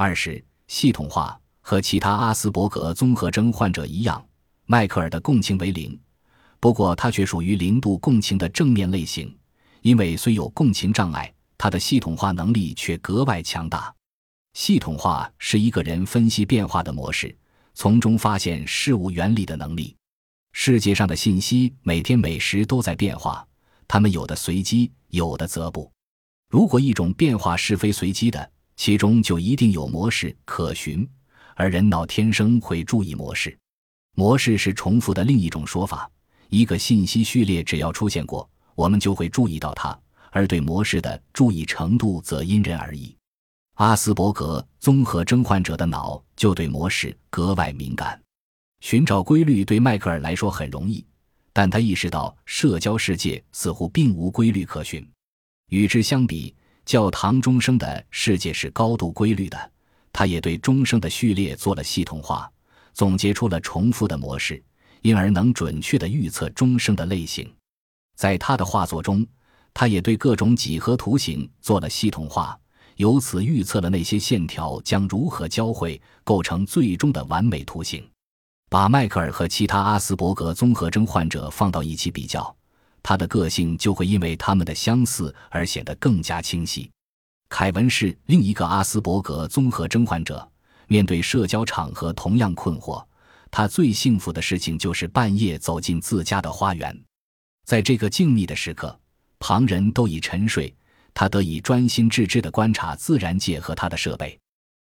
二是系统化，和其他阿斯伯格综合征患者一样，迈克尔的共情为零，不过他却属于零度共情的正面类型，因为虽有共情障碍，他的系统化能力却格外强大。系统化是一个人分析变化的模式，从中发现事物原理的能力。世界上的信息每天每时都在变化，它们有的随机，有的则不。如果一种变化是非随机的，其中就一定有模式可循，而人脑天生会注意模式。模式是重复的另一种说法。一个信息序列只要出现过，我们就会注意到它，而对模式的注意程度则因人而异。阿斯伯格综合征患者的脑就对模式格外敏感。寻找规律对迈克尔来说很容易，但他意识到社交世界似乎并无规律可循。与之相比，教堂钟声的世界是高度规律的。他也对钟声的序列做了系统化，总结出了重复的模式，因而能准确地预测钟声的类型。在他的画作中，他也对各种几何图形做了系统化，由此预测了那些线条将如何交汇，构成最终的完美图形。把迈克尔和其他阿斯伯格综合征患者放到一起比较，他的个性就会因为他们的相似而显得更加清晰。凯文是另一个阿斯伯格综合征患者，面对社交场合同样困惑。他最幸福的事情就是半夜走进自家的花园，在这个静谧的时刻，旁人都已沉睡，他得以专心致志地观察自然界和他的设备。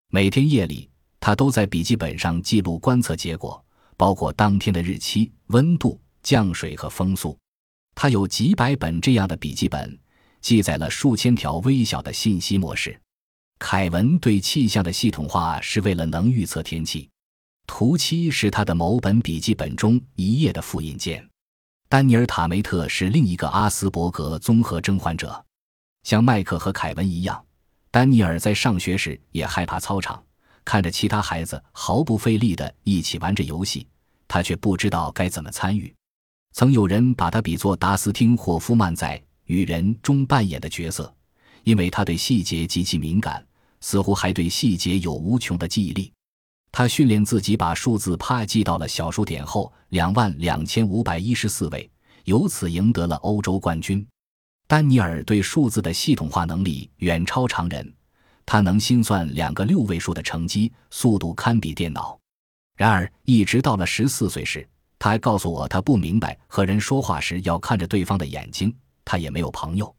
每天夜里，他都在笔记本上记录观测结果。包括当天的日期、温度、降水和风速，他有几百本这样的笔记本，记载了数千条微小的信息模式。凯文对气象的系统化是为了能预测天气。图七是他的某本笔记本中一页的复印件。丹尼尔·塔梅特是另一个阿斯伯格综合征患者，像麦克和凯文一样，丹尼尔在上学时也害怕操场。看着其他孩子毫不费力地一起玩着游戏，他却不知道该怎么参与。曾有人把他比作达斯汀·霍夫曼在《与人》中扮演的角色，因为他对细节极其敏感，似乎还对细节有无穷的记忆力。他训练自己把数字啪记到了小数点后两万两千五百一十四位，由此赢得了欧洲冠军。丹尼尔对数字的系统化能力远超常人。他能心算两个六位数的乘积，速度堪比电脑。然而，一直到了十四岁时，他还告诉我，他不明白和人说话时要看着对方的眼睛。他也没有朋友。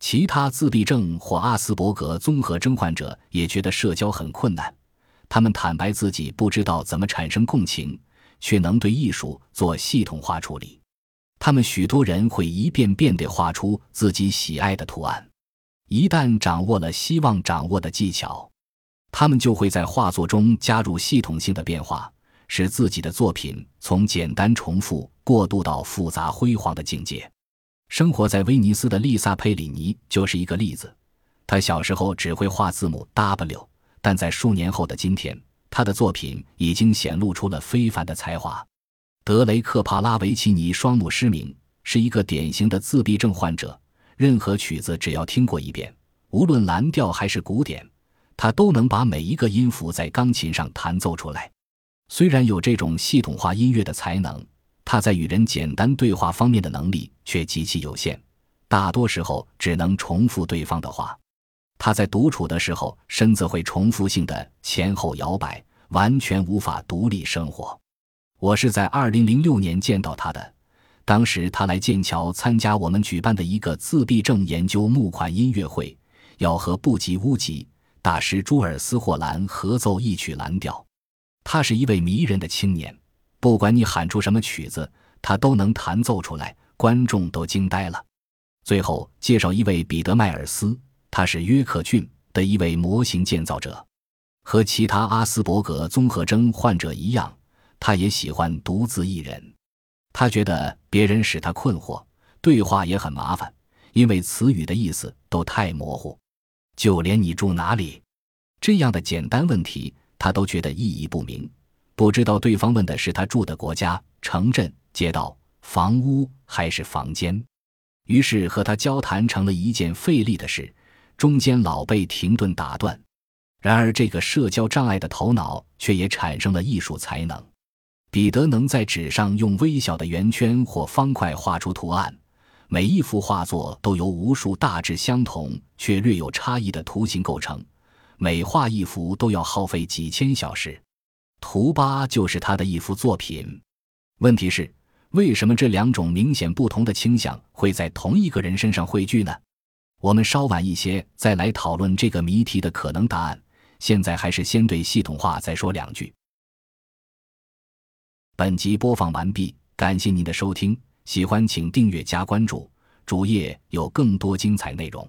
其他自闭症或阿斯伯格综合征患者也觉得社交很困难。他们坦白自己不知道怎么产生共情，却能对艺术做系统化处理。他们许多人会一遍遍地画出自己喜爱的图案。一旦掌握了希望掌握的技巧，他们就会在画作中加入系统性的变化，使自己的作品从简单重复过渡到复杂辉煌的境界。生活在威尼斯的丽萨佩里尼就是一个例子。他小时候只会画字母 W，但在数年后的今天，他的作品已经显露出了非凡的才华。德雷克帕拉维奇尼双目失明，是一个典型的自闭症患者。任何曲子只要听过一遍，无论蓝调还是古典，他都能把每一个音符在钢琴上弹奏出来。虽然有这种系统化音乐的才能，他在与人简单对话方面的能力却极其有限，大多时候只能重复对方的话。他在独处的时候，身子会重复性的前后摇摆，完全无法独立生活。我是在二零零六年见到他的。当时他来剑桥参加我们举办的一个自闭症研究募款音乐会，要和布吉乌吉大师朱尔斯霍兰合奏一曲蓝调。他是一位迷人的青年，不管你喊出什么曲子，他都能弹奏出来，观众都惊呆了。最后介绍一位彼得迈尔斯，他是约克郡的一位模型建造者，和其他阿斯伯格综合征患者一样，他也喜欢独自一人。他觉得别人使他困惑，对话也很麻烦，因为词语的意思都太模糊，就连你住哪里这样的简单问题，他都觉得意义不明，不知道对方问的是他住的国家、城镇、街道、房屋还是房间。于是和他交谈成了一件费力的事，中间老被停顿打断。然而，这个社交障碍的头脑却也产生了艺术才能。彼得能在纸上用微小的圆圈或方块画出图案，每一幅画作都由无数大致相同却略有差异的图形构成，每画一幅都要耗费几千小时。图八就是他的一幅作品。问题是，为什么这两种明显不同的倾向会在同一个人身上汇聚呢？我们稍晚一些再来讨论这个谜题的可能答案。现在还是先对系统化再说两句。本集播放完毕，感谢您的收听，喜欢请订阅加关注，主页有更多精彩内容。